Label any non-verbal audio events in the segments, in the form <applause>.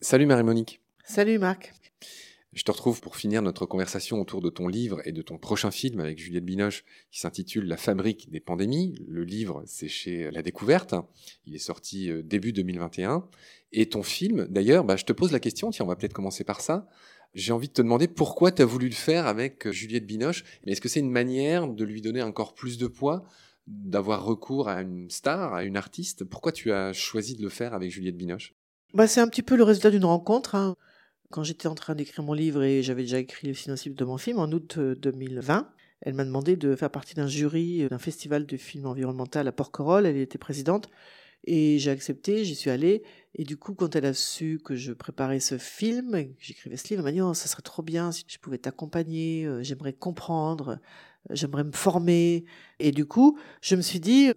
Salut Marie-Monique. Salut Marc. Je te retrouve pour finir notre conversation autour de ton livre et de ton prochain film avec Juliette Binoche qui s'intitule La fabrique des pandémies. Le livre, c'est chez La Découverte. Il est sorti euh, début 2021. Et ton film, d'ailleurs, bah, je te pose la question, tiens, on va peut-être commencer par ça. J'ai envie de te demander pourquoi tu as voulu le faire avec euh, Juliette Binoche. Mais est-ce que c'est une manière de lui donner encore plus de poids, d'avoir recours à une star, à une artiste Pourquoi tu as choisi de le faire avec Juliette Binoche? Bah, C'est un petit peu le résultat d'une rencontre. Hein. Quand j'étais en train d'écrire mon livre et j'avais déjà écrit le synopsis de mon film en août 2020, euh, elle m'a demandé de faire partie d'un jury euh, d'un festival de films environnemental à Porquerolles. Elle était présidente. Et j'ai accepté, j'y suis allée. Et du coup, quand elle a su que je préparais ce film, que j'écrivais ce livre, elle m'a dit, oh, ça serait trop bien si je pouvais t'accompagner, euh, j'aimerais comprendre, j'aimerais me former. Et du coup, je me suis dit,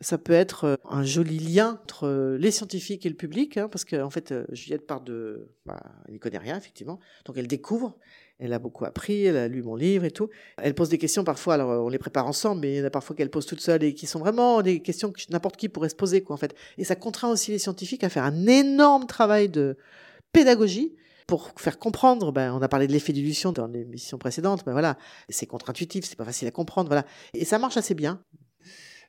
ça peut être euh, un joli lien entre euh, les scientifiques et le public, hein, parce qu'en en fait, euh, Juliette part de... Bah, elle n'y connaît rien, effectivement. Donc elle découvre, elle a beaucoup appris, elle a lu mon livre et tout. Elle pose des questions parfois, alors on les prépare ensemble, mais il y en a parfois qu'elle pose toute seule et qui sont vraiment des questions que n'importe qui pourrait se poser, quoi, en fait. Et ça contraint aussi les scientifiques à faire un énorme travail de pédagogie pour faire comprendre, ben, on a parlé de l'effet d'illusion dans l'émission précédente, ben voilà, c'est contre-intuitif, c'est pas facile à comprendre, voilà. Et ça marche assez bien.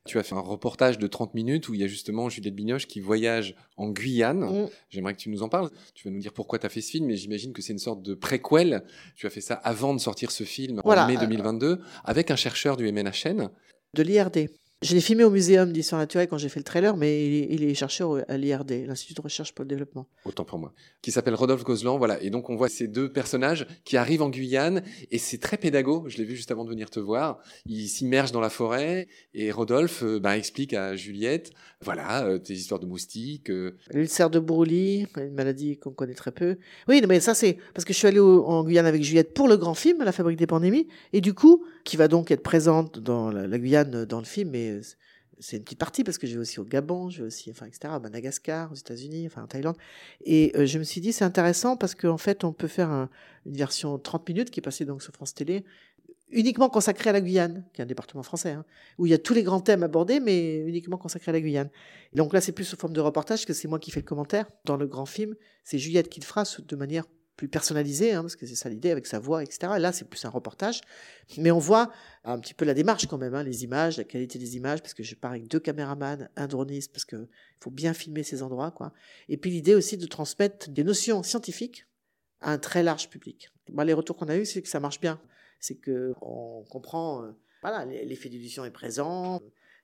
Tu as fait un reportage de 30 minutes où il y a justement Juliette Binoche qui voyage en Guyane. Mm. J'aimerais que tu nous en parles. Tu vas nous dire pourquoi tu as fait ce film, mais j'imagine que c'est une sorte de préquel. Tu as fait ça avant de sortir ce film en mai 2022 avec un chercheur du MNHN. De l'IRD. Je l'ai filmé au Muséum d'histoire naturelle quand j'ai fait le trailer, mais il est, chercheur à l'IRD, l'Institut de recherche pour le développement. Autant pour moi. Qui s'appelle Rodolphe Gozlan, voilà. Et donc on voit ces deux personnages qui arrivent en Guyane, et c'est très pédago. Je l'ai vu juste avant de venir te voir. Ils s'immergent dans la forêt, et Rodolphe euh, bah, explique à Juliette, voilà, euh, tes histoires de moustiques. Euh. L'ulcère de Broglie, une maladie qu'on connaît très peu. Oui, mais ça c'est parce que je suis allé en Guyane avec Juliette pour le grand film, La fabrique des pandémies, et du coup, qui va donc être présente dans la, Guyane dans le film, mais euh, c'est une petite partie parce que je vais aussi au Gabon, je vais aussi, enfin, etc., à Madagascar, aux États-Unis, enfin, en Thaïlande. Et euh, je me suis dit, c'est intéressant parce qu'en fait, on peut faire une version 30 minutes qui est passée donc sur France Télé, uniquement consacrée à la Guyane, qui est un département français, hein, où il y a tous les grands thèmes abordés, mais uniquement consacrés à la Guyane. Et donc là, c'est plus sous forme de reportage que c'est moi qui fais le commentaire. Dans le grand film, c'est Juliette qui le fera de manière plus personnalisé, hein, parce que c'est ça l'idée, avec sa voix, etc. là, c'est plus un reportage. Mais on voit un petit peu la démarche quand même, hein, les images, la qualité des images, parce que je pars avec deux caméramans, un droniste, parce qu'il faut bien filmer ces endroits. quoi. Et puis l'idée aussi de transmettre des notions scientifiques à un très large public. les retours qu'on a eus, c'est que ça marche bien. C'est que on comprend, euh, voilà, l'effet d'illusion est présent,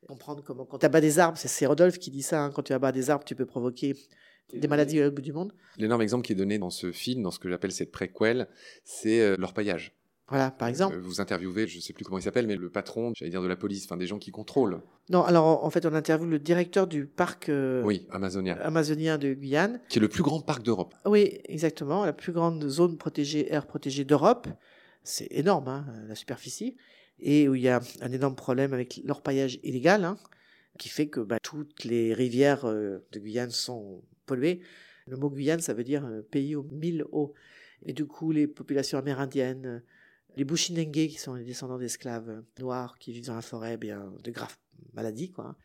comprendre comment, quand tu abats des arbres, c'est Rodolphe qui dit ça, hein, quand tu abats des arbres, tu peux provoquer des maladies au bout du monde. L'énorme exemple qui est donné dans ce film, dans ce que j'appelle cette préquelle, c'est euh, l'orpaillage. Voilà, par exemple. Euh, vous interviewez, je ne sais plus comment il s'appelle, mais le patron, j'allais dire de la police, enfin des gens qui contrôlent. Non, alors en fait, on interviewe le directeur du parc euh, oui, amazonien. amazonien de Guyane. Qui est le plus grand parc d'Europe. Oui, exactement, la plus grande zone protégée, air protégée d'Europe. C'est énorme, hein, la superficie. Et où il y a un énorme problème avec l'orpaillage illégal, hein, qui fait que bah, toutes les rivières de Guyane sont pollué. Le mot Guyane, ça veut dire pays aux mille eaux. Et du coup, les populations amérindiennes, les Bushinengue, qui sont les descendants d'esclaves noirs qui vivent dans la forêt, bien de graves maladies, quoi.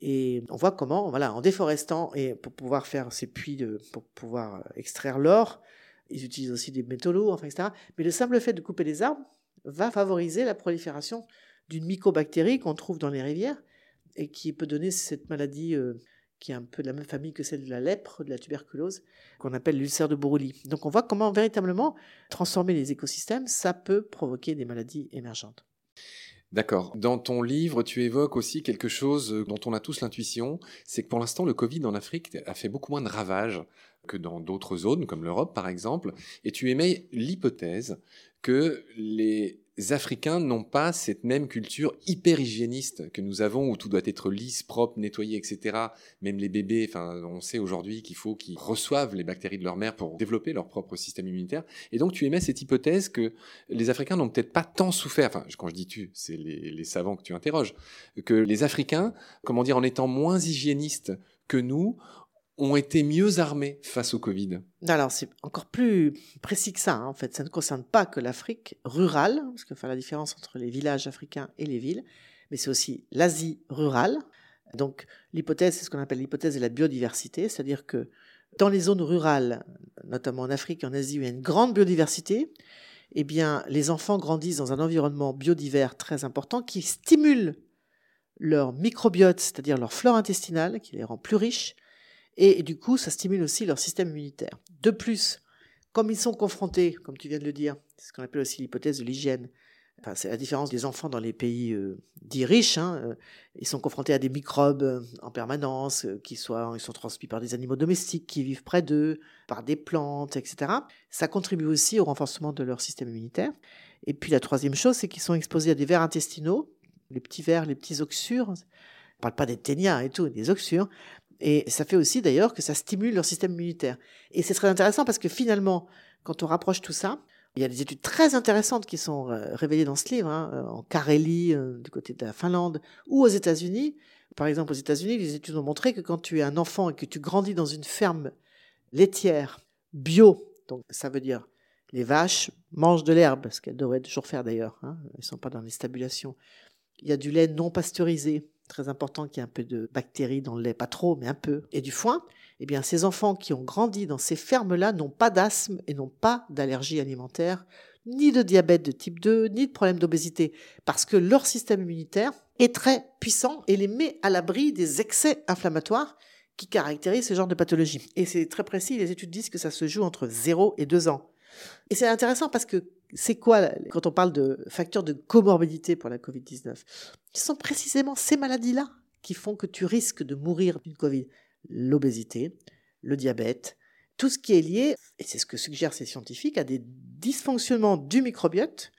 Et on voit comment, voilà, en déforestant et pour pouvoir faire ces puits de, pour pouvoir extraire l'or, ils utilisent aussi des métaux lourds, enfin, etc. Mais le simple fait de couper les arbres va favoriser la prolifération d'une mycobactérie qu'on trouve dans les rivières et qui peut donner cette maladie euh, qui est un peu de la même famille que celle de la lèpre, de la tuberculose, qu'on appelle l'ulcère de Broglie. Donc on voit comment véritablement transformer les écosystèmes, ça peut provoquer des maladies émergentes. D'accord. Dans ton livre, tu évoques aussi quelque chose dont on a tous l'intuition, c'est que pour l'instant, le Covid en Afrique a fait beaucoup moins de ravages que dans d'autres zones, comme l'Europe par exemple, et tu émets l'hypothèse que les Africains n'ont pas cette même culture hyper hygiéniste que nous avons, où tout doit être lisse, propre, nettoyé, etc. Même les bébés, enfin, on sait aujourd'hui qu'il faut qu'ils reçoivent les bactéries de leur mère pour développer leur propre système immunitaire. Et donc, tu émets cette hypothèse que les Africains n'ont peut-être pas tant souffert. Enfin, quand je dis tu, c'est les, les savants que tu interroges, que les Africains, comment dire, en étant moins hygiénistes que nous, ont été mieux armés face au Covid Alors, c'est encore plus précis que ça. Hein. En fait, ça ne concerne pas que l'Afrique rurale, parce qu'il faut faire la différence entre les villages africains et les villes, mais c'est aussi l'Asie rurale, Donc l'hypothèse, c'est ce qu'on appelle l'hypothèse de la biodiversité, c'est-à-dire que dans les zones rurales, notamment en Afrique et en Asie, où il y a une grande biodiversité, eh bien, les enfants grandissent dans un environnement biodivers très important qui stimule leur microbiote, c'est-à-dire leur flore intestinale, qui les rend plus riches, et, du coup, ça stimule aussi leur système immunitaire. De plus, comme ils sont confrontés, comme tu viens de le dire, c'est ce qu'on appelle aussi l'hypothèse de l'hygiène, c'est la différence des enfants dans les pays euh, dits riches. Hein, euh, ils sont confrontés à des microbes euh, en permanence, qui soient, ils sont transmis par des animaux domestiques qui vivent près d'eux, par des plantes, etc. Ça contribue aussi au renforcement de leur système immunitaire. Et puis la troisième chose, c'est qu'ils sont exposés à des vers intestinaux, les petits vers, les petits oxures. On ne parle pas des ténias et tout, des oxures. Et ça fait aussi d'ailleurs que ça stimule leur système immunitaire. Et c'est très intéressant parce que finalement, quand on rapproche tout ça, il y a des études très intéressantes qui sont euh, révélées dans ce livre, hein, euh, en Carélie, euh, du côté de la Finlande, ou aux États-Unis. Par exemple, aux États-Unis, les études ont montré que quand tu es un enfant et que tu grandis dans une ferme laitière bio, donc ça veut dire les vaches mangent de l'herbe, ce qu'elles devraient toujours faire d'ailleurs, hein, elles ne sont pas dans les stabulations. Il y a du lait non pasteurisé, très important qu'il y ait un peu de bactéries dans le lait, pas trop, mais un peu, et du foin, eh bien, ces enfants qui ont grandi dans ces fermes-là n'ont pas d'asthme et n'ont pas d'allergie alimentaire, ni de diabète de type 2, ni de problème d'obésité, parce que leur système immunitaire est très puissant et les met à l'abri des excès inflammatoires qui caractérisent ce genre de pathologie. Et c'est très précis, les études disent que ça se joue entre 0 et 2 ans. Et c'est intéressant parce que c'est quoi, quand on parle de facteurs de comorbidité pour la Covid-19 Ce sont précisément ces maladies-là qui font que tu risques de mourir d'une Covid. L'obésité, le diabète, tout ce qui est lié, et c'est ce que suggèrent ces scientifiques, à des dysfonctionnements du microbiote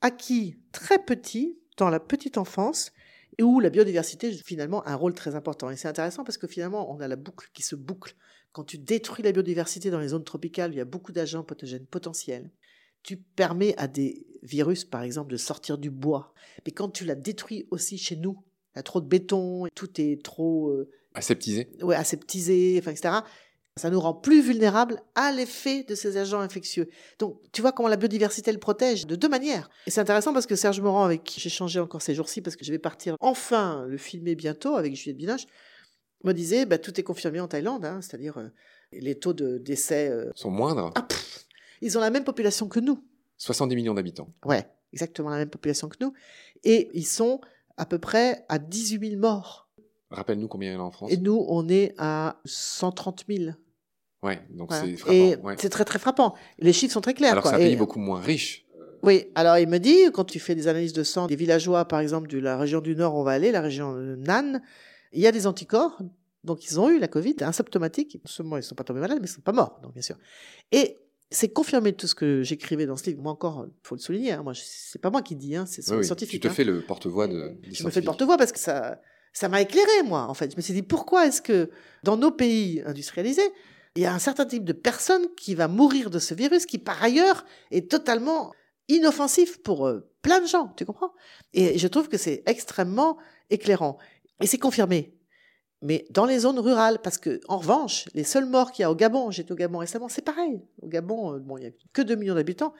acquis très petits dans la petite enfance et où la biodiversité joue finalement un rôle très important. Et c'est intéressant parce que finalement, on a la boucle qui se boucle. Quand tu détruis la biodiversité dans les zones tropicales, il y a beaucoup d'agents pathogènes potentiels tu permets à des virus, par exemple, de sortir du bois. Mais quand tu la détruis aussi chez nous, il y a trop de béton, tout est trop... Euh, aseptisé. Ouais, aseptisé, enfin, etc. Ça nous rend plus vulnérables à l'effet de ces agents infectieux. Donc, tu vois comment la biodiversité le protège de deux manières. Et c'est intéressant parce que Serge Morand, avec qui j'ai changé encore ces jours-ci, parce que je vais partir enfin le filmer bientôt avec Juliette Binoche, me disait, bah, tout est confirmé en Thaïlande, hein, c'est-à-dire euh, les taux de décès... Euh, sont moindres. Ah, ils ont la même population que nous. 70 millions d'habitants. Ouais, exactement la même population que nous. Et ils sont à peu près à 18 000 morts. Rappelle-nous combien il y en a en France. Et nous, on est à 130 000. Ouais, donc c'est frappant. Et c'est très très frappant. Les chiffres sont très clairs. Alors c'est un pays beaucoup moins riche. Oui, alors il me dit, quand tu fais des analyses de sang des villageois, par exemple, de la région du Nord, on va aller, la région Nan, il y a des anticorps, donc ils ont eu la Covid, asymptomatiques. Non seulement ils ne sont pas tombés malades, mais ils ne sont pas morts, donc bien sûr. Et c'est confirmé tout ce que j'écrivais dans ce livre. Moi encore, il faut le souligner. Hein, moi, c'est pas moi qui dis, hein, c'est oui, scientifique. Tu te hein. fais le porte-voix de. Je me fais le porte-voix parce que ça, ça m'a éclairé moi. En fait, je me suis dit pourquoi est-ce que dans nos pays industrialisés, il y a un certain type de personne qui va mourir de ce virus qui par ailleurs est totalement inoffensif pour euh, plein de gens, tu comprends? Et je trouve que c'est extrêmement éclairant. Et c'est confirmé mais dans les zones rurales, parce que en revanche, les seuls morts qu'il y a au Gabon, j'étais au Gabon récemment, c'est pareil. Au Gabon, euh, bon, il n'y a que 2 millions d'habitants,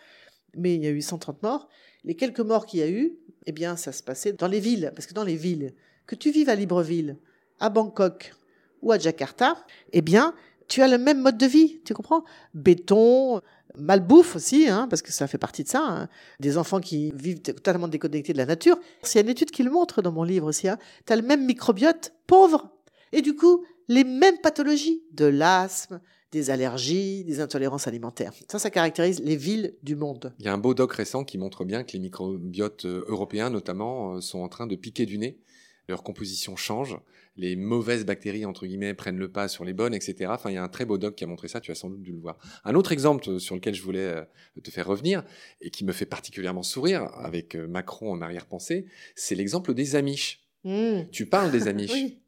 mais il y a eu 130 morts. Les quelques morts qu'il y a eu, eh bien, ça se passait dans les villes, parce que dans les villes, que tu vives à Libreville, à Bangkok ou à Jakarta, eh bien, tu as le même mode de vie, tu comprends? Béton, malbouffe aussi, hein, parce que ça fait partie de ça. Hein. Des enfants qui vivent totalement déconnectés de la nature. C'est une étude qui le montre dans mon livre aussi. Hein. Tu as le même microbiote pauvre et du coup, les mêmes pathologies, de l'asthme, des allergies, des intolérances alimentaires. Ça, ça caractérise les villes du monde. Il y a un beau doc récent qui montre bien que les microbiotes euh, européens, notamment, euh, sont en train de piquer du nez. Leur composition change. Les mauvaises bactéries, entre guillemets, prennent le pas sur les bonnes, etc. Enfin, il y a un très beau doc qui a montré ça. Tu as sans doute dû le voir. Un autre exemple euh, sur lequel je voulais te faire revenir et qui me fait particulièrement sourire avec Macron en arrière-pensée, c'est l'exemple des Amish. Mmh. Tu parles des <laughs> Amish. oui.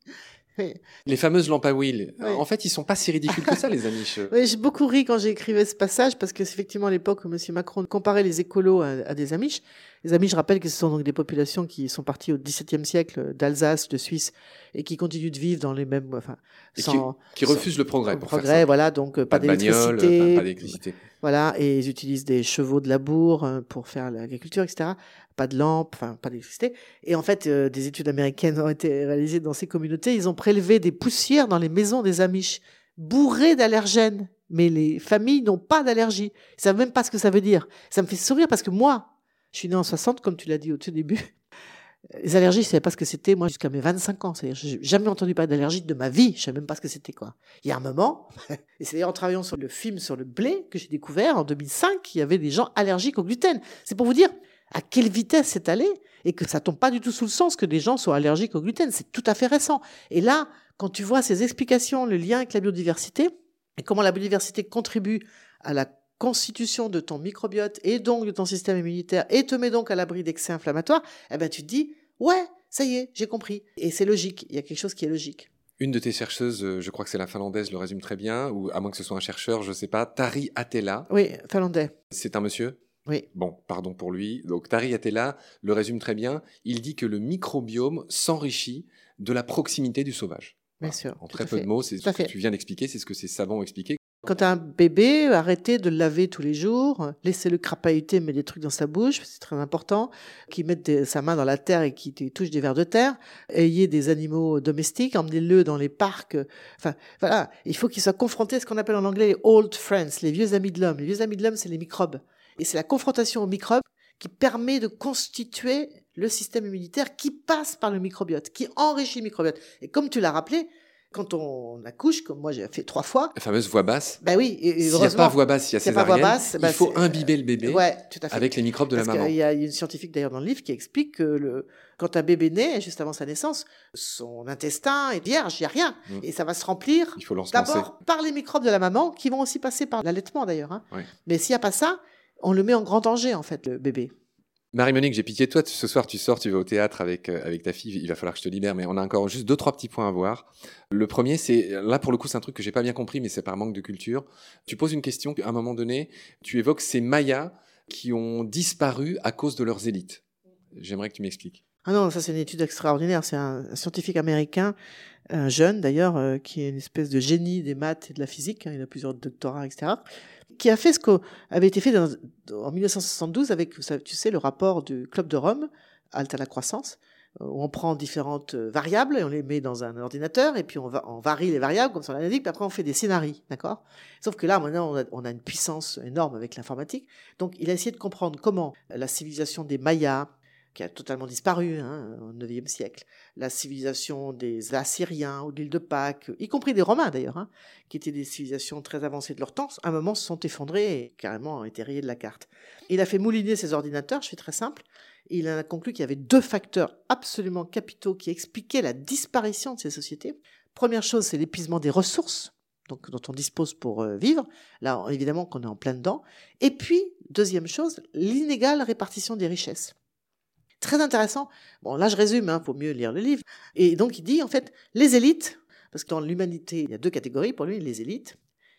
Les fameuses lampes à huile. En fait, ils sont pas si ridicules que ça, les amis. Oui, j'ai beaucoup ri quand j'ai écrivé ce passage parce que c'est effectivement à l'époque où M. Macron comparait les écolos à, des Amish. Les Amis, je rappelle que ce sont donc des populations qui sont parties au XVIIe siècle d'Alsace, de Suisse, et qui continuent de vivre dans les mêmes, enfin, sans, qui, refusent le progrès. Pour progrès, faire voilà, donc pas, pas, d'électricité. Pas, d'électricité. Voilà, et ils utilisent des chevaux de labour euh, pour faire l'agriculture, etc. Pas de lampe, enfin, pas d'électricité. Et en fait, euh, des études américaines ont été réalisées dans ces communautés. Ils ont prélevé des poussières dans les maisons des Amish, bourrées d'allergènes. Mais les familles n'ont pas d'allergie. Ils savent même pas ce que ça veut dire. Ça me fait sourire parce que moi, je suis né en 60, comme tu l'as dit au tout début. Les allergies, je savais pas ce que c'était, moi, jusqu'à mes 25 ans. C'est-à-dire, j'ai jamais entendu parler d'allergie de ma vie. Je savais même pas ce que c'était, quoi. Il y a un moment, <laughs> et c'est d'ailleurs en travaillant sur le film sur le blé que j'ai découvert en 2005 qu'il y avait des gens allergiques au gluten. C'est pour vous dire à quelle vitesse c'est allé et que ça tombe pas du tout sous le sens que des gens soient allergiques au gluten. C'est tout à fait récent. Et là, quand tu vois ces explications, le lien avec la biodiversité et comment la biodiversité contribue à la constitution de ton microbiote et donc de ton système immunitaire et te met donc à l'abri d'excès inflammatoires, eh ben tu te dis ouais, ça y est, j'ai compris. Et c'est logique, il y a quelque chose qui est logique. Une de tes chercheuses, euh, je crois que c'est la finlandaise, le résume très bien, ou à moins que ce soit un chercheur, je ne sais pas, Tari Atela. Oui, finlandais. C'est un monsieur? Oui. Bon, pardon pour lui. Donc Tari Atela le résume très bien. Il dit que le microbiome s'enrichit de la proximité du sauvage. Bien sûr. En très peu de mots, c'est ce que tu viens d'expliquer, c'est ce que ces savants ont expliqué. Quand as un bébé, arrêtez de le laver tous les jours, laissez-le crapahuter, mettre des trucs dans sa bouche, c'est très important, qu'il mette sa main dans la terre et qu'il touche des vers de terre. Ayez des animaux domestiques, emmenez-le dans les parcs. Enfin, voilà, il faut qu'il soit confronté à ce qu'on appelle en anglais les old friends, les vieux amis de l'homme. Les vieux amis de l'homme, c'est les microbes. Et c'est la confrontation aux microbes qui permet de constituer le système immunitaire qui passe par le microbiote, qui enrichit le microbiote. Et comme tu l'as rappelé, quand on accouche, comme moi j'ai fait trois fois. La fameuse voix basse. Ben oui. S'il n'y a pas voix basse, il y a césarienne. il bah, faut imbiber le bébé ouais, tout à fait. avec les microbes de la maman. Il y a une scientifique d'ailleurs dans le livre qui explique que le, quand un bébé naît, juste avant sa naissance, son intestin est vierge, il n'y a rien. Mm. Et ça va se remplir d'abord par les microbes de la maman qui vont aussi passer par l'allaitement d'ailleurs. Hein. Mais s'il n'y a pas ça, on le met en grand danger en fait, le bébé. Marie-Monique, j'ai pitié de toi. Ce soir, tu sors, tu vas au théâtre avec, euh, avec ta fille. Il va falloir que je te libère, mais on a encore juste deux, trois petits points à voir. Le premier, c'est, là, pour le coup, c'est un truc que j'ai pas bien compris, mais c'est par manque de culture. Tu poses une question, à un moment donné, tu évoques ces Mayas qui ont disparu à cause de leurs élites. J'aimerais que tu m'expliques. Ah non, ça c'est une étude extraordinaire. C'est un, scientifique américain, un jeune d'ailleurs, euh, qui est une espèce de génie des maths et de la physique. Hein. il a plusieurs doctorats, etc qui a fait ce qu'avait été fait en 1972 avec, tu sais, le rapport du Club de Rome, Halte à la croissance, où on prend différentes euh, variables et on les met dans un ordinateur et puis on, va, on varie les variables comme ça on l'a dit, puis après on fait des scénarios, d'accord? Sauf que là, maintenant, on a, on a une puissance énorme avec l'informatique. Donc, il a essayé de comprendre comment la civilisation des Mayas, qui a totalement disparu hein, au IXe siècle. La civilisation des Assyriens ou de l'île de Pâques, y compris des Romains d'ailleurs, hein, qui étaient des civilisations très avancées de leur temps, à un moment se sont effondrés et carrément ont été rayés de la carte. Il a fait mouliner ses ordinateurs, je fais très simple, il en a conclu qu'il y avait deux facteurs absolument capitaux qui expliquaient la disparition de ces sociétés. Première chose, c'est l'épuisement des ressources donc, dont on dispose pour euh, vivre. Là, évidemment qu'on est en plein dedans. Et puis, deuxième chose, l'inégale répartition des richesses. Très intéressant. Bon, là, je résume, hein, faut mieux lire le livre. Et donc, il dit, en fait, les élites, parce que dans l'humanité, il y a deux catégories pour lui, les élites,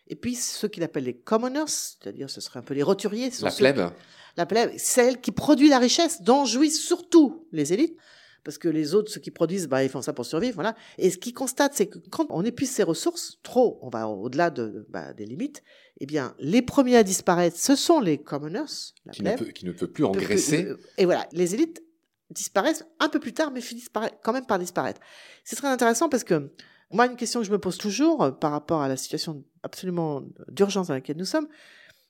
et puis ceux qu'il appelle les commoners, c'est-à-dire ce serait un peu les roturiers. La plèbe. la plèbe, celle qui produit la richesse, dont jouissent surtout les élites, parce que les autres, ceux qui produisent, bah, ils font ça pour survivre, voilà. Et ce qu'ils constatent, c'est que quand on épuise ses ressources, trop, on va au-delà de, bah, des limites, eh bien, les premiers à disparaître, ce sont les commoners, la qui, ne peut, qui ne peut plus engraisser. Euh, et voilà, les élites disparaissent un peu plus tard, mais finissent quand même par disparaître. C'est très intéressant parce que moi, une question que je me pose toujours euh, par rapport à la situation absolument d'urgence dans laquelle nous sommes,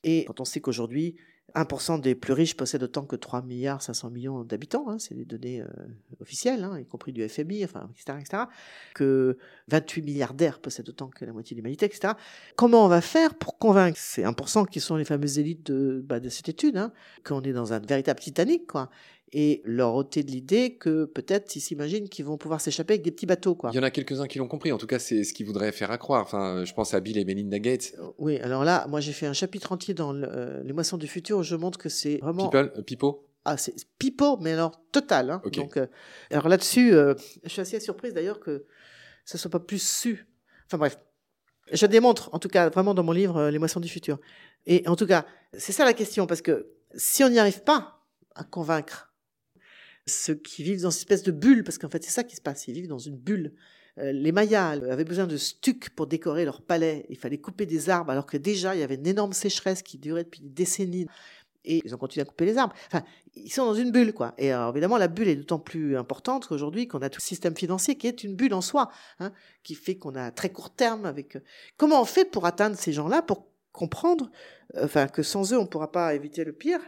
et quand on sait qu'aujourd'hui, 1% des plus riches possèdent autant que 3 milliards 500 millions d'habitants, hein, c'est les données euh, officielles, hein, y compris du FMI, enfin, etc., etc., que 28 milliardaires possèdent autant que la moitié de l'humanité, etc. Comment on va faire pour convaincre ces 1% qui sont les fameuses élites de, bah, cette étude, hein, qu'on est dans un véritable Titanic, quoi, et leur ôter de l'idée que peut-être ils s'imaginent qu'ils vont pouvoir s'échapper avec des petits bateaux. Quoi. Il y en a quelques-uns qui l'ont compris, en tout cas c'est ce qu'ils voudraient faire à croire. Enfin, je pense à Bill et Melinda Gates. Euh, oui, alors là, moi j'ai fait un chapitre entier dans euh, Les Moissons du Futur où je montre que c'est vraiment... People, euh, Pipo ah, c'est Pipo, mais alors total. Hein. Donc, alors là-dessus, je suis assez surprise d'ailleurs que ça soit pas plus su. Enfin bref, je démontre, en tout cas, vraiment dans mon livre, Les Moissons du Futur. Et en tout cas, c'est ça la question, parce que si on n'y arrive pas, à convaincre ceux qui vivent dans cette espèce de bulle, parce qu'en fait c'est ça qui se passe, ils vivent dans une bulle. Euh, les Mayas avaient besoin de stucs pour décorer leur palais. Il fallait couper des arbres alors que déjà il y avait une énorme sécheresse qui durait depuis des décennies. Et ils ont continué à couper les arbres. Enfin, ils sont dans une bulle, quoi. Et alors, évidemment, la bulle est d'autant plus importante qu'aujourd'hui qu'on a tout le système financier qui est une bulle en soi, hein, qui fait qu'on a très court terme avec. Euh, comment on fait pour atteindre ces gens-là, pour comprendre, euh, enfin, que sans eux on ne pourra pas éviter le pire?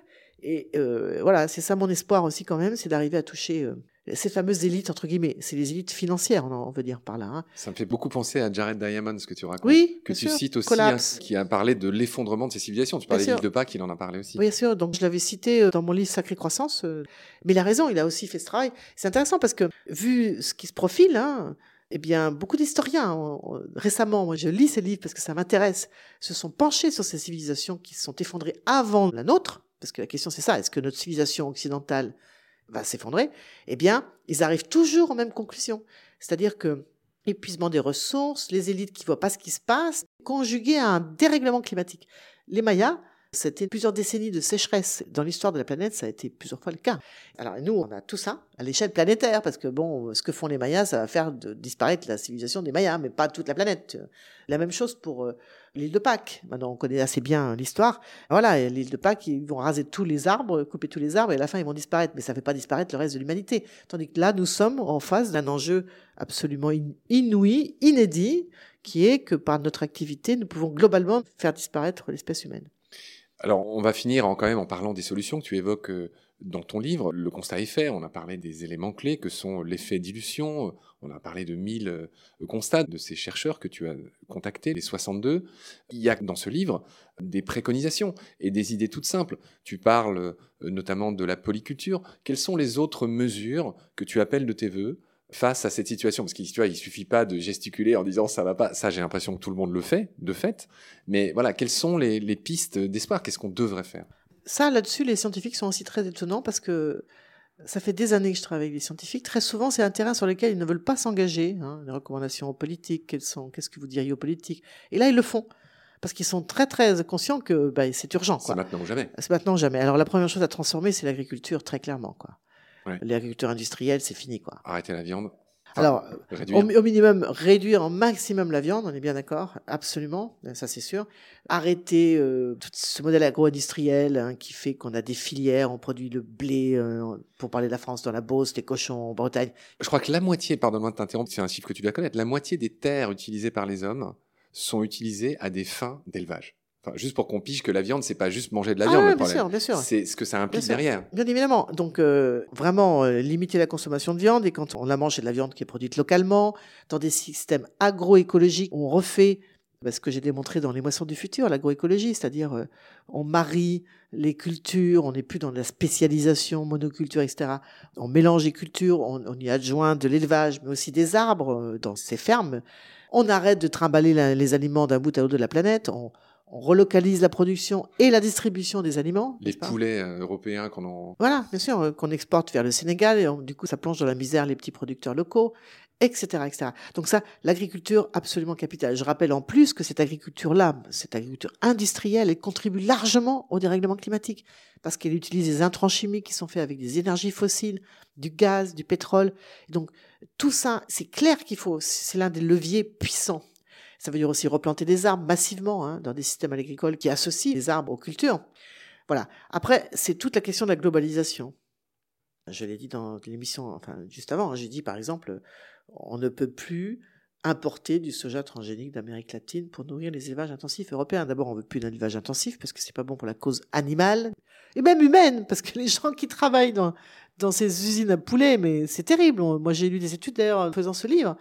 Et euh, voilà, c'est ça mon espoir aussi quand même, c'est d'arriver à toucher euh, ces fameuses élites, entre guillemets. C'est les élites financières, on, veut dire par là. Hein. Ça me fait beaucoup penser à Jared Diamond, ce que tu racontes. Oui, Que tu sûr. cites aussi, hein, qui a parlé de l'effondrement de ces civilisations. Tu parlais de l'île de Pâques, il en a parlé aussi. Oui, bien sûr. Donc, je l'avais cité euh, dans mon livre Sacrée Croissance. euh, Mais il a raison, il a aussi fait ce travail. C'est intéressant parce que, vu ce qui se profile, hein, eh bien, beaucoup d'historiens, récemment, moi, je lis ces livres parce que ça m'intéresse, se sont penchés sur ces civilisations qui se sont effondrées avant la nôtre. Parce que la question, c'est ça. Est-ce que notre civilisation occidentale va s'effondrer? Eh bien, ils arrivent toujours aux mêmes conclusions. C'est-à-dire que, épuisement des ressources, les élites qui voient pas ce qui se passe, conjugué à un dérèglement climatique. Les Mayas, c'était plusieurs décennies de sécheresse. Dans l'histoire de la planète, ça a été plusieurs fois le cas. Alors nous, on a tout ça à l'échelle planétaire, parce que bon, ce que font les Mayas, ça va faire disparaître la civilisation des Mayas, mais pas toute la planète. La même chose pour euh, l'île de Pâques. Maintenant, on connaît assez bien l'histoire. Voilà, l'île de Pâques, ils vont raser tous les arbres, couper tous les arbres, et à la fin, ils vont disparaître. Mais ça ne fait pas disparaître le reste de l'humanité. Tandis que là, nous sommes en face d'un enjeu absolument in- inouï, inédit, qui est que par notre activité, nous pouvons globalement faire disparaître l'espèce humaine. Alors, on va finir en, quand même en parlant des solutions que tu évoques euh, dans ton livre. Le constat est fait. On a parlé des éléments clés que sont l'effet dilution. On a parlé de 1000 euh, constats de ces chercheurs que tu as contactés, les 62. Il y a dans ce livre des préconisations et des idées toutes simples. Tu parles euh, notamment de la polyculture. Quelles sont les autres mesures que tu appelles de tes voeux face à cette situation? Parce qu'il il suffit pas de gesticuler en disant ça va pas. Ça, j'ai l'impression que tout le monde le fait, de fait. Mais voilà, quelles sont les pistes d'espoir? Qu'est-ce qu'on devrait faire? Ça, là-dessus, les scientifiques sont aussi très étonnants parce que ça fait des années que je travaille avec les scientifiques. Très souvent, c'est un terrain sur lequel ils ne veulent pas s'engager. Hein, les recommandations aux politiques, quelles sont, qu'est-ce que vous diriez aux politiques Et là, ils le font parce qu'ils sont très très conscients que bah, c'est urgent. C'est maintenant ou jamais. C'est maintenant ou jamais. Alors la première chose à transformer, c'est l'agriculture, très clairement. Quoi. Ouais. L'agriculture industrielle, c'est fini. Quoi. Arrêter la viande. Alors, au minimum, réduire au maximum la viande, on est bien d'accord, absolument, ça c'est sûr. Arrêter euh, tout ce modèle agro-industriel hein, qui fait qu'on a des filières, on produit le blé, euh, pour parler de la France, dans la Beauce, les cochons en Bretagne. Je crois que la moitié, pardonne-moi de t'interrompre, c'est un chiffre que tu dois connaître, la moitié des terres utilisées par les hommes sont utilisées à des fins d'élevage. Enfin, juste pour qu'on pige que la viande, c'est pas juste manger de la ah, viande bien problème. sûr, bien sûr. C'est ce que ça implique Bien derrière. Bien évidemment. Donc, euh, vraiment, euh, limiter la consommation de viande. Et quand on la mange, c'est de la viande qui est produite localement, dans des systèmes agroécologiques. On refait bah, ce que j'ai démontré dans les moissons du futur, l'agroécologie, c'est-à-dire euh, on marie les cultures, on n'est plus dans la spécialisation, monoculture, etc. On mélange les cultures, on, on y adjoint de l'élevage, mais aussi des arbres euh, dans ces fermes. On arrête de trimballer la- les aliments d'un bout à l'autre de la planète. On, on relocalise la production et la distribution des aliments. Les poulets euh, européens qu'on en... voilà, bien sûr, euh, qu'on exporte vers le Sénégal, et on- du coup, ça plonge dans la misère les petits producteurs locaux, etc., etc. Donc ça, l'agriculture, absolument capitale. Je rappelle en plus que cette agriculture-là, cette agriculture industrielle, elle contribue largement au dérèglement climatique, parce qu'elle utilise des intrants chimiques qui sont faits avec des énergies fossiles, du gaz, du pétrole. Donc, tout ça, c'est clair qu'il faut, c'est l'un des leviers puissants. Ça veut dire aussi replanter des arbres massivement hein, dans des systèmes agricoles qui associent les arbres aux cultures. Voilà. Après, c'est toute la question de la globalisation. Je l'ai dit dans l'émission, enfin juste avant, hein, j'ai dit par exemple, on ne peut plus importer du soja transgénique d'Amérique latine pour nourrir les élevages intensifs européens. D'abord, on veut plus d'un élevage intensif parce que c'est pas bon pour la cause animale et même humaine parce que les gens qui travaillent dans dans ces usines à poulets, mais c'est terrible. Moi, j'ai lu des études d'ailleurs en faisant ce livre.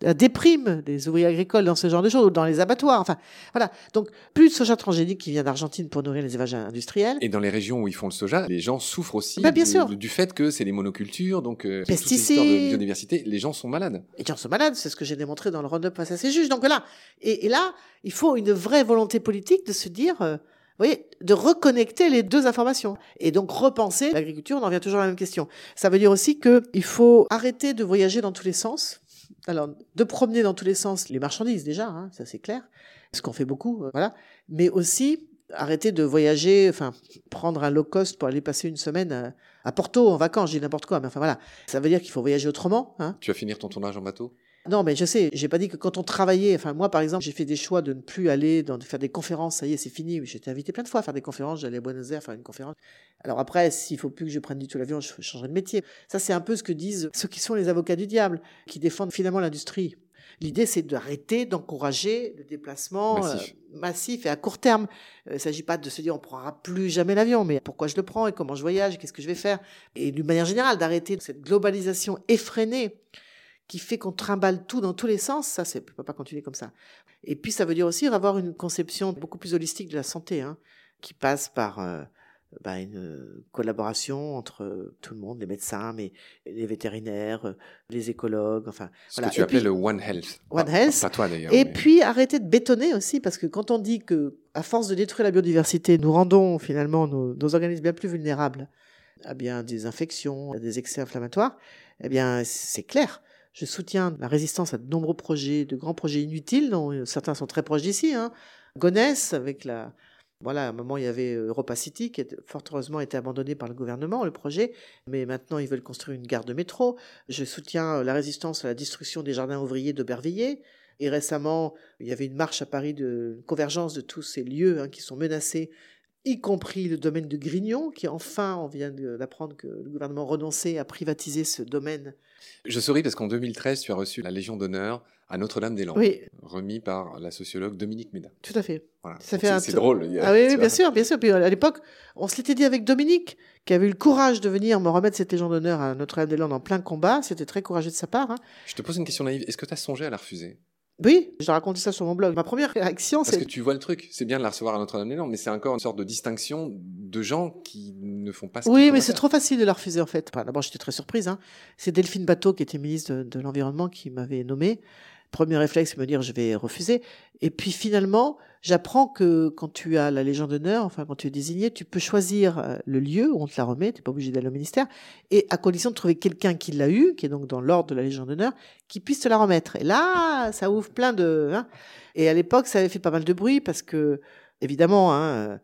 La déprime des ouvriers agricoles dans ce genre de choses, ou dans les abattoirs. Enfin, voilà. Donc, plus de soja transgénique qui vient d'Argentine pour nourrir les élevages industriels. Et dans les régions où ils font le soja, les gens souffrent aussi Bah, bien du, sûr. du fait que c'est les monocultures, donc euh, Pesticides. de biodiversité, les gens sont malades. Les gens sont malades, c'est ce que j'ai démontré dans le Roundup face à ces juges. Donc voilà. Et, et là, il faut une vraie volonté politique de se dire, euh, vous voyez, de reconnecter les deux informations. Et donc repenser l'agriculture, on en vient toujours à la même question. Ça veut dire aussi qu'il faut arrêter de voyager dans tous les sens. Alors, de promener dans tous les sens les marchandises déjà, hein, ça c'est clair, ce qu'on fait beaucoup, euh, voilà. Mais aussi arrêter de voyager, enfin, prendre un low cost pour aller passer une semaine à, à Porto en vacances, dis n'importe quoi, mais enfin voilà. Ça veut dire qu'il faut voyager autrement. Hein. Tu vas finir ton tournage en bateau? Non, mais je sais, j'ai pas dit que quand on travaillait, enfin moi par exemple, j'ai fait des choix de ne plus aller dans, de faire des conférences, ça y est, c'est fini. J'étais invité plein de fois à faire des conférences, j'allais à Buenos Aires faire une conférence. Alors après, s'il faut plus que je prenne du tout l'avion, je changerai de métier. Ça, c'est un peu ce que disent ceux qui sont les avocats du diable, qui défendent finalement l'industrie. L'idée, c'est d'arrêter d'encourager le déplacement euh, massif. et à court terme. Euh, il ne s'agit pas de se dire on ne prendra plus jamais l'avion, mais pourquoi je le prends et comment je voyage, qu'est-ce que je vais faire? Et d'une manière générale, d'arrêter cette globalisation effrénée qui fait qu'on trimballe tout dans tous les sens, ça, ne peut pas continuer comme ça. Et puis, ça veut dire aussi avoir une conception beaucoup plus holistique de la santé, hein, qui passe par euh, bah, une collaboration entre tout le monde, les médecins, mais les vétérinaires, les écologues, enfin. Ce que tu appelles le One Health. One Health. Pas toi d'ailleurs. Et puis arrêter de bétonner aussi, parce que quand on dit que, à force de détruire la biodiversité, nous rendons finalement nos, nos organismes bien plus vulnérables à bien des infections, à des excès inflammatoires, eh bien c'est clair je soutiens la résistance à de nombreux projets, de grands projets inutiles, dont euh, certains sont très proches d'ici. Hein. Gonesse, avec la, voilà, à un moment, il y avait euh, Europa City qui, fort heureusement, été abandonné par le gouvernement, le projet. Mais maintenant, ils veulent construire une gare de métro. Je soutiens euh, la résistance à la destruction des jardins ouvriers d'Aubervilliers. Et récemment, il y avait une marche à Paris de convergence de tous ces lieux hein, qui sont menacés y compris le domaine de Grignon, qui enfin, on vient d'apprendre que le gouvernement renonçait à privatiser ce domaine. Je souris parce qu'en 2013, tu as reçu la Légion d'honneur à Notre-Dame-des-Landes, remis par la sociologue Dominique Méda. Tout à fait. Voilà. C'est drôle. ah oui, bien sûr, bien sûr. Puis à l'époque, on se l'était dit avec Dominique, qui avait eu le courage de venir me remettre cette Légion d'honneur à Notre-Dame-des-Landes en plein combat. C'était très courageux de sa part. Hein. Je te pose une question naïve. Est-ce que tu as songé à la refuser? Oui, j'ai raconté ça sur mon blog. Ma première réaction, c'est... Parce que tu vois le truc, c'est bien de la recevoir à Notre-Dame-des-Landes, mais c'est encore une sorte de distinction de gens qui ne font pas ce Oui, mais c'est trop facile de la refuser en fait. D'abord, j'étais très surprise. Hein. C'est Delphine Bateau, qui était ministre de, l'Environnement, qui m'avait nommé. Premier réflexe, me dire je vais refuser. Et puis finalement, j'apprends que quand tu as la Légion d'honneur, enfin quand tu es désigné, tu peux choisir euh, le lieu où on te la remet, tu n'es pas obligé d'aller au ministère, et à condition de trouver quelqu'un qui l'a eu, qui est donc dans l'ordre de la Légion d'honneur, qui puisse te la remettre. Et là, ça ouvre plein de... Hein. Et à l'époque, ça avait fait pas mal de bruit parce que, évidemment, hein, euh,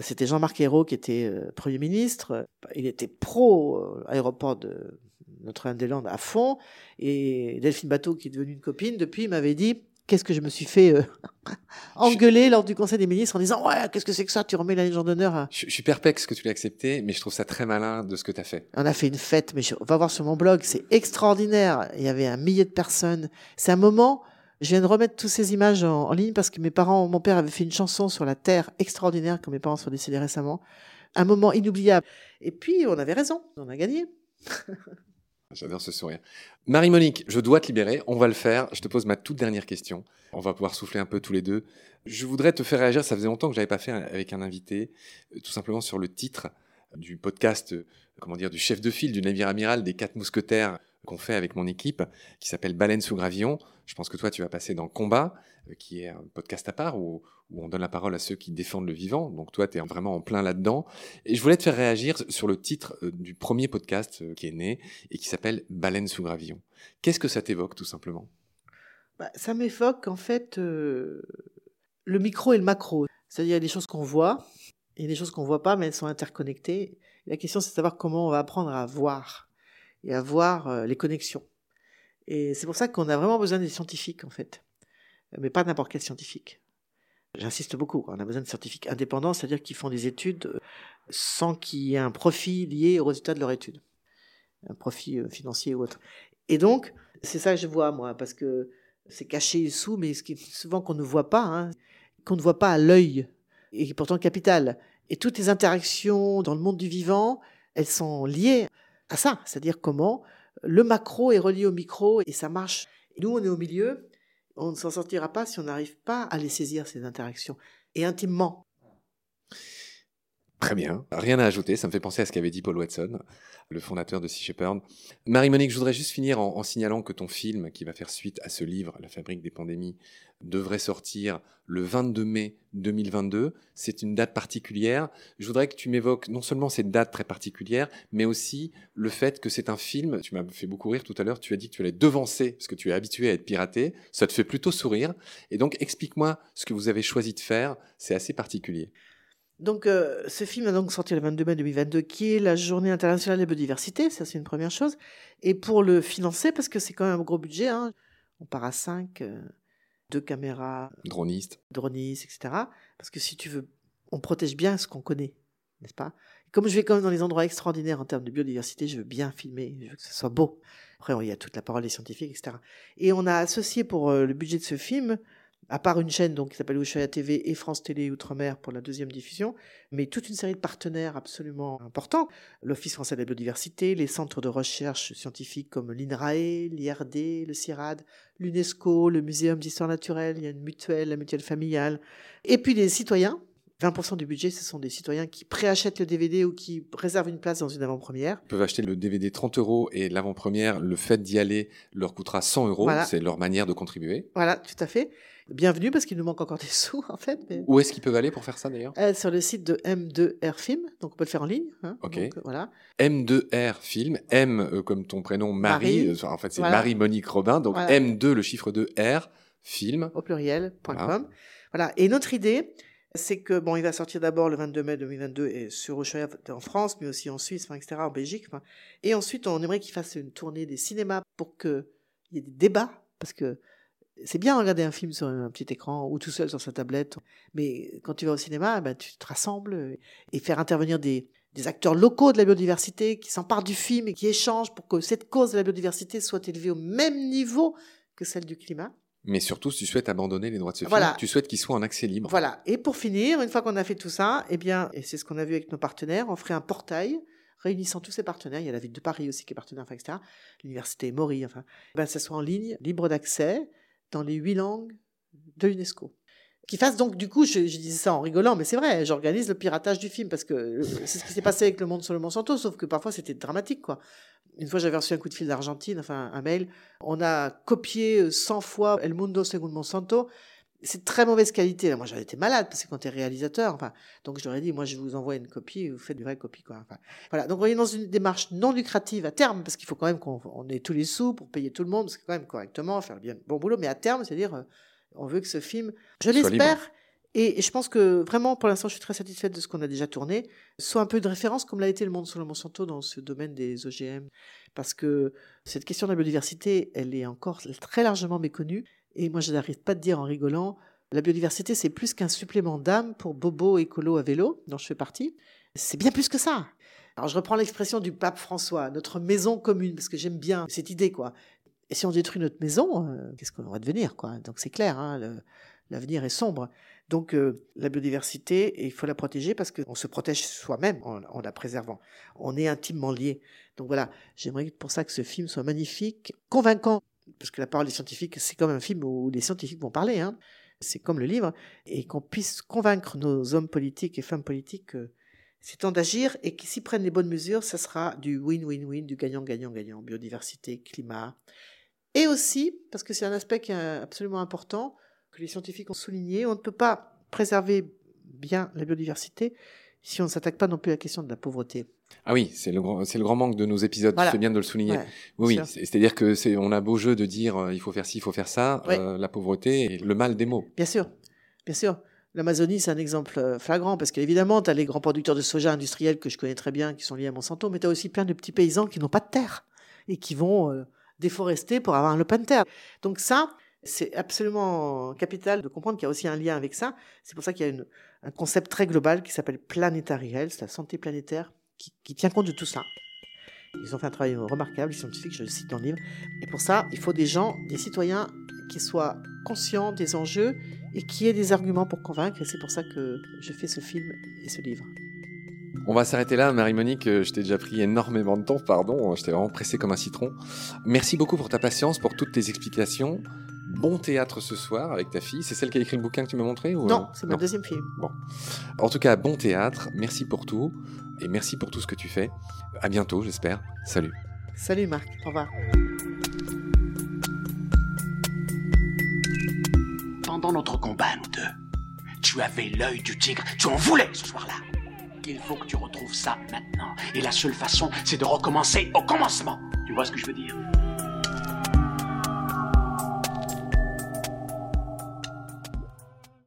c'était Jean-Marc Ayrault qui était euh, Premier ministre, il était pro-aéroport de Notre-Dame-des-Landes à fond, et Delphine Bateau, qui est devenue une copine, depuis, m'avait dit qu'est-ce que je me suis fait euh, <laughs> engueuler lors du Conseil des ministres en disant ouais qu'est-ce que c'est que ça tu remets la Légion d'honneur je, suis perplexe que tu l'aies accepté mais je trouve ça très malin de ce que tu as fait. On a fait une fête mais on va voir sur mon blog c'est extraordinaire. Il y avait un millier de personnes. C'est un moment je viens de remettre toutes ces images en, ligne parce que mes parents mon père avait fait une chanson sur la terre extraordinaire quand mes parents sont décédés récemment. Un moment inoubliable. Et puis on avait raison. On a gagné <laughs> J'adore ce sourire. Marie-Monique, je dois te libérer. On va le faire. Je te pose ma toute dernière question. On va pouvoir souffler un peu tous les deux. Je voudrais te faire réagir. Ça faisait longtemps que je n'avais pas fait avec un invité, euh, tout simplement sur le titre du podcast, euh, comment dire, du chef de file du navire amiral des quatre mousquetaires qu'on fait avec mon équipe, qui s'appelle Baleine sous gravillon. Je pense que toi, tu vas passer dans Combat, euh, qui est un podcast à part on donne la parole à ceux qui défendent le vivant. Donc toi, tu es vraiment en plein là-dedans. Et je voulais te faire réagir sur le titre euh, du premier podcast euh, qui est né et qui s'appelle Baleine sous gravillon. Qu'est-ce que ça t'évoque, tout simplement? Bah, Ça m'évoque, en fait, le micro et le macro. C'est-à-dire, il y a des choses qu'on voit, il y des choses qu'on voit pas, mais elles sont interconnectées. la question, c'est de savoir comment on va apprendre à voir et à voir les connexions. Et c'est pour ça qu'on a vraiment besoin des scientifiques, en fait. Mais pas n'importe quel scientifique. J'insiste beaucoup, on a besoin de scientifiques indépendants, c'est-à-dire qui font des études euh, sans qu'il y ait un profit lié au résultat de leur étude. Un profit euh, financier ou autre. Et donc, c'est ça que je vois, moi, parce que c'est caché sous, mais ce qui est souvent qu'on ne voit pas, hein, qu'on ne voit pas à l'œil, et qui est pourtant capital. Et toutes les interactions dans le monde du vivant, elles sont liées à ça, c'est-à-dire comment le macro est relié au micro et ça marche. Nous, on est au milieu, on ne s'en sortira pas si on n'arrive pas à les saisir, ces interactions, et intimement. Très bien. Rien à ajouter. Ça me fait penser à ce qu'avait dit Paul Watson, le fondateur de Sea Shepherd. Marie-Monique, je voudrais juste finir en, signalant que ton film, qui va faire suite à ce livre, La fabrique des pandémies, devrait sortir le 22 mai 2022. C'est une date particulière. Je voudrais que tu m'évoques non seulement cette date très particulière, mais aussi le fait que c'est un film. Tu m'as fait beaucoup rire tout à l'heure. Tu as dit que tu allais devancer, parce que tu es habitué à être piraté. Ça te fait plutôt sourire. Et donc, explique-moi ce que vous avez choisi de faire. C'est assez particulier. Donc, euh, ce film a donc sorti le 22 mai 2022, qui est la journée internationale de la biodiversité. Ça, c'est une première chose. Et pour le financer, parce que c'est quand même un gros budget, hein, on part à 5, euh, deux caméras, Droniste. dronistes, etc. Parce que si tu veux, on protège bien ce qu'on connaît, n'est-ce pas? Comme je vais quand même dans les endroits extraordinaires en termes de biodiversité, je veux bien filmer, je veux que ce soit beau. Après, il y a toute la parole des scientifiques, etc. Et on a associé pour euh, le budget de ce film à part une chaîne donc, qui s'appelle Ushuaïa TV et France Télé Outre-mer pour la deuxième diffusion, mais toute une série de partenaires absolument importants. L'Office français de la biodiversité, les centres de recherche scientifiques comme l'INRAE, l'IRD, le CIRAD, l'UNESCO, le Muséum d'histoire naturelle, il y a une mutuelle, la mutuelle familiale, et puis les citoyens. 20% du budget, ce sont des citoyens qui préachètent le DVD ou qui réservent une place dans une avant-première. Ils peuvent acheter le DVD 30 euros et l'avant-première, le fait d'y aller leur coûtera 100 euros. Voilà. C'est leur manière de contribuer. Voilà, tout à fait. Bienvenue parce qu'il nous manque encore des <laughs> sous en fait. mais- Où est-ce qu'ils peuvent aller pour faire ça d'ailleurs Euh, sur le site de M2R Film, donc on peut le faire en ligne. hein. Ok. Donc, euh, voilà. M2R film, M euh, comme ton prénom Marie, Marie. euh, en fait c'est Voilà. Marie-Monique Robin, donc Voilà. M2 le chiffre de R film. au pluriel.com. Voilà. Voilà. Et notre idée, c'est que, bon, il va sortir d'abord le 22 mai 2022 et sur Ushuaïa en France, mais aussi en Suisse, etc., en Belgique. enfin. Et ensuite, on aimerait qu'il fasse une tournée des cinémas pour qu'il y ait des débats, parce que c'est bien de regarder un film sur un petit écran ou tout seul sur sa tablette, mais quand tu vas au cinéma, ben, tu te rassembles et faire intervenir des, des acteurs locaux de la biodiversité qui s'emparent du film et qui échangent pour que cette cause de la biodiversité soit élevée au même niveau que celle du climat. Mais surtout, si tu souhaites abandonner les droits de ce Voilà. film, tu souhaites qu'il soit en accès libre. Voilà. Et pour finir, une fois qu'on a fait tout ça, eh bien, et c'est ce qu'on a vu avec nos partenaires, on ferait un portail réunissant tous ces partenaires. Il y a la ville de Paris aussi qui est partenaire, enfin, etc. L'université Maury, enfin, ben, ça soit en ligne, libre d'accès, dans les huit langues de l'UNESCO. Qui fasse donc, du coup, je, je disais ça en rigolant, mais c'est vrai, j'organise le piratage du film parce que c'est ce qui s'est passé avec Le Monde sur le Monsanto, sauf que parfois c'était dramatique, quoi. Une fois, j'avais reçu un coup de fil d'Argentine, enfin, un mail. On a copié euh, 100 fois El Mundo según Monsanto c'est de très mauvaise qualité. Moi, j'aurais été malade parce que quand tu es réalisateur, enfin, donc je leur ai dit, moi, je vous envoie une copie, vous faites une vraie copie, quoi. Enfin, voilà. Donc, on est dans une démarche non lucrative à terme parce qu'il faut quand même qu'on on ait tous les sous pour payer tout le monde, parce que quand même correctement, faire bien le bon boulot. Mais à terme, c'est-à-dire, euh, on veut que ce film, je l'espère. Et, et je pense que vraiment, pour l'instant, je suis très satisfaite de ce qu'on a déjà tourné. Soit un peu de référence, comme l'a été le monde sur le Monsanto dans ce domaine des OGM. Parce que cette question de la biodiversité, elle est encore très largement méconnue. Et moi, je n'arrête pas de dire en rigolant, la biodiversité, c'est plus qu'un supplément d'âme pour Bobo écolo à vélo, dont je fais partie. C'est bien plus que ça. Alors, je reprends l'expression du pape François, notre maison commune, parce que j'aime bien cette idée, quoi. Et si on détruit notre maison, euh, qu'est-ce qu'on va devenir, quoi? Donc, c'est clair, hein, l'avenir est sombre. Donc, euh, la biodiversité, il faut la protéger parce qu'on se protège soi-même en, en la préservant. On est intimement liés. Donc, voilà, j'aimerais pour ça que ce film soit magnifique, convaincant, parce que la parole des scientifiques, c'est comme un film où les scientifiques vont parler, hein. c'est comme le livre, et qu'on puisse convaincre nos hommes politiques et femmes politiques que c'est temps d'agir et qu'ils s'y prennent les bonnes mesures, ça sera du win-win-win, du gagnant-gagnant-gagnant, biodiversité, climat. Et aussi, parce que c'est un aspect qui est absolument important, que les scientifiques ont souligné, on ne peut pas préserver bien la biodiversité si on ne s'attaque pas non plus à la question de la pauvreté. Ah oui, c'est le, grand- c'est le grand manque de nos épisodes, Voilà. fais bien de le souligner. Ouais, oui, c'est- c'est-à-dire que c'est, on a beau jeu de dire euh, il faut faire ci, il faut faire ça, euh, la pauvreté et le mal des mots. Bien sûr, bien sûr. L'Amazonie, c'est un exemple euh, flagrant parce qu'évidemment, tu as les grands producteurs de soja industriels que je connais très bien, qui sont liés à Monsanto, mais tu as aussi plein de petits paysans qui n'ont pas de terre et qui vont euh, déforester pour avoir un de terre. Donc ça, c'est absolument capital de comprendre qu'il y a aussi un lien avec ça. C'est pour ça qu'il y a une- un concept très global qui s'appelle Planetary Health, la santé planétaire, qui, tient compte de tout ça. Ils ont fait un travail remarquable, les scientifiques, je le cite dans le livre. Et pour ça, il faut des gens, des citoyens qui soient conscients des enjeux et qui aient des arguments pour convaincre. Et c'est pour ça que je fais ce film et ce livre. On va s'arrêter là, Marie-Monique. euh, Je t'ai déjà pris énormément de temps, pardon. Je t'ai vraiment pressé comme un citron. Merci beaucoup pour ta patience, pour toutes tes explications. Bon théâtre ce soir avec ta fille. C'est celle qui a écrit le bouquin que tu m'as montré ou Non, euh, c'est mon deuxième film. En tout cas, bon théâtre. Merci pour tout. Et merci pour tout ce que tu fais. À bientôt, j'espère. Salut. Salut Marc, au revoir. Pendant notre combat, nous deux, tu avais l'œil du tigre. Tu en voulais ce soir-là. Il faut que tu retrouves ça maintenant. Et la seule façon, c'est de recommencer au commencement. Tu vois ce que je veux dire?